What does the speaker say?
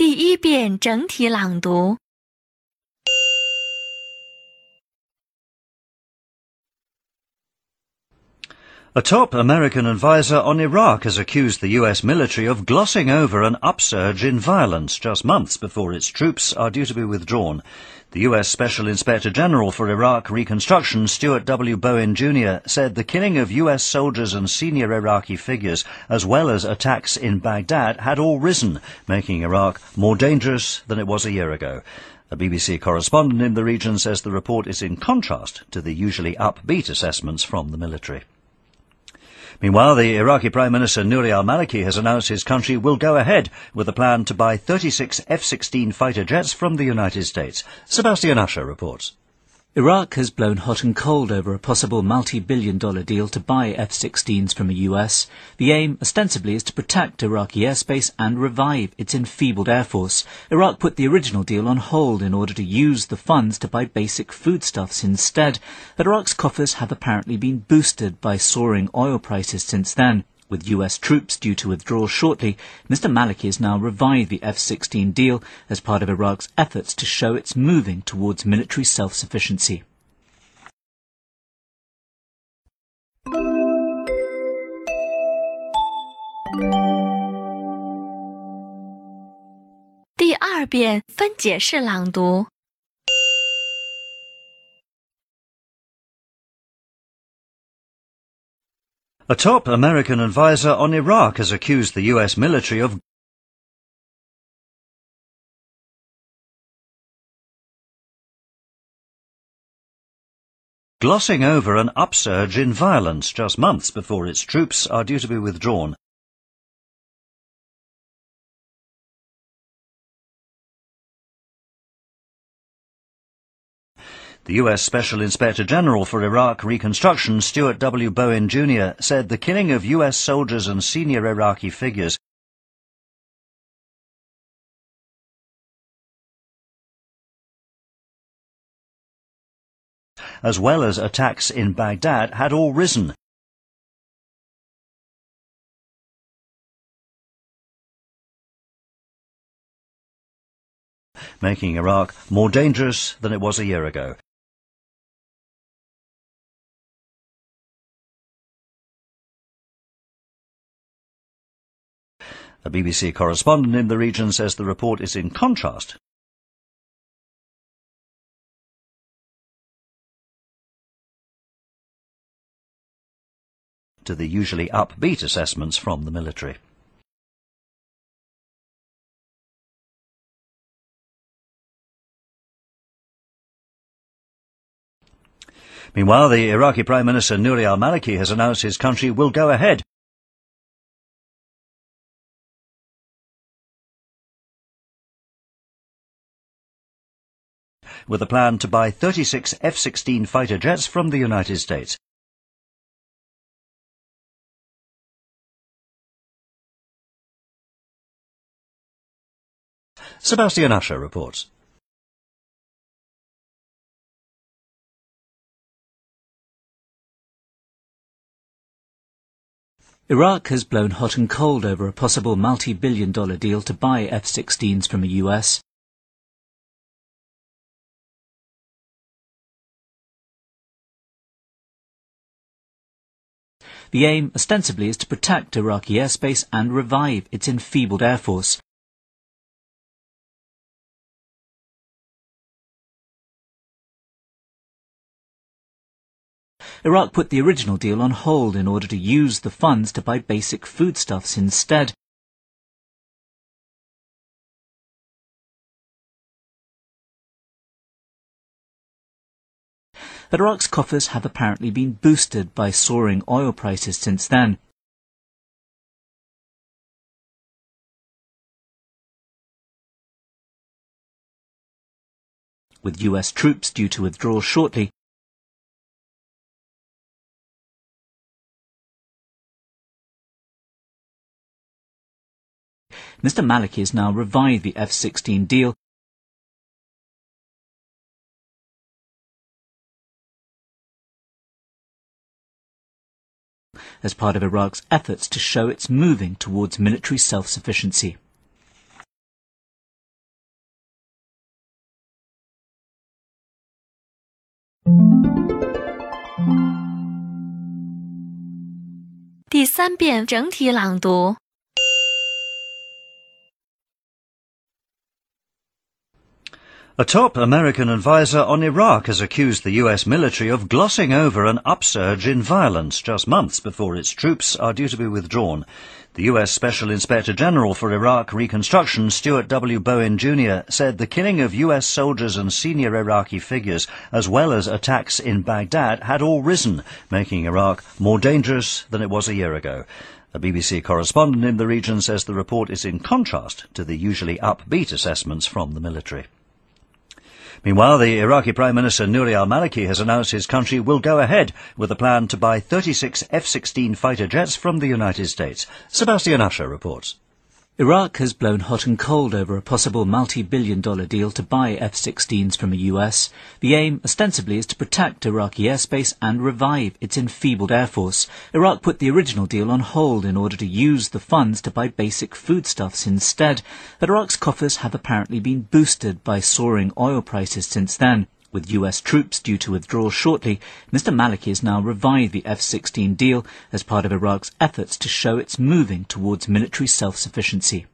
第一遍整体朗读。A top American advisor on Iraq has accused the US military of glossing over an upsurge in violence just months before its troops are due to be withdrawn. The US Special Inspector General for Iraq Reconstruction, Stuart W. Bowen Jr., said the killing of US soldiers and senior Iraqi figures, as well as attacks in Baghdad, had all risen, making Iraq more dangerous than it was a year ago. A BBC correspondent in the region says the report is in contrast to the usually upbeat assessments from the military. Meanwhile, the Iraqi Prime Minister Nouri al-Maliki has announced his country will go ahead with a plan to buy 36 F-16 fighter jets from the United States. Sebastian Usher reports. Iraq has blown hot and cold over a possible multi-billion dollar deal to buy F-16s from the US. The aim, ostensibly, is to protect Iraqi airspace and revive its enfeebled air force. Iraq put the original deal on hold in order to use the funds to buy basic foodstuffs instead. But Iraq's coffers have apparently been boosted by soaring oil prices since then. With US troops due to withdraw shortly, Mr. Maliki has now revived the F-16 deal as part of Iraq's efforts to show it's moving towards military self-sufficiency. A top American advisor on Iraq has accused the US military of glossing over an upsurge in violence just months before its troops are due to be withdrawn. The US Special Inspector General for Iraq Reconstruction, Stuart W. Bowen Jr., said the killing of US soldiers and senior Iraqi figures as well as attacks in Baghdad had all risen. making Iraq more dangerous than it was a year ago. A BBC correspondent in the region says the report is in contrast to the usually upbeat assessments from the military. Meanwhile, the Iraqi Prime Minister Nouri al-Maliki has announced his country will go ahead with a plan to buy 36 F-16 fighter jets from the United States. Sebastian Usher reports. Iraq has blown hot and cold over a possible multi-billion dollar deal to buy F-16s from the US. The aim, ostensibly, is to protect Iraqi airspace and revive its enfeebled air force. Iraq put the original deal on hold in order to use the funds to buy basic foodstuffs instead. But Iraq's coffers have apparently been boosted by soaring oil prices since then. With US troops due to withdraw shortly, Mr. Maliki has now revived the F-16 deal as part of Iraq's efforts to show it's moving towards military self-sufficiency. A top American advisor on Iraq has accused the US military of glossing over an upsurge in violence just months before its troops are due to be withdrawn. The US Special Inspector General for Iraq Reconstruction, Stuart W. Bowen Jr., said the killing of US soldiers and senior Iraqi figures, as well as attacks in Baghdad, had all risen, making Iraq more dangerous than it was a year ago. A BBC correspondent in the region says the report is in contrast to the usually upbeat assessments from the military. Meanwhile, the Iraqi Prime Minister Nouri al-Maliki has announced his country will go ahead with a plan to buy 36 F-16 fighter jets from the United States. Sebastian Usher reports. Iraq has blown hot and cold over a possible multi-billion dollar deal to buy F-16s from the US. The aim, ostensibly, is to protect Iraqi airspace and revive its enfeebled air force. Iraq put the original deal on hold in order to use the funds to buy basic foodstuffs instead. But Iraq's coffers have apparently been boosted by soaring oil prices since then. With US troops due to withdraw shortly, Mr. Maliki has now revived the F-16 deal as part of Iraq's efforts to show it's moving towards military self-sufficiency.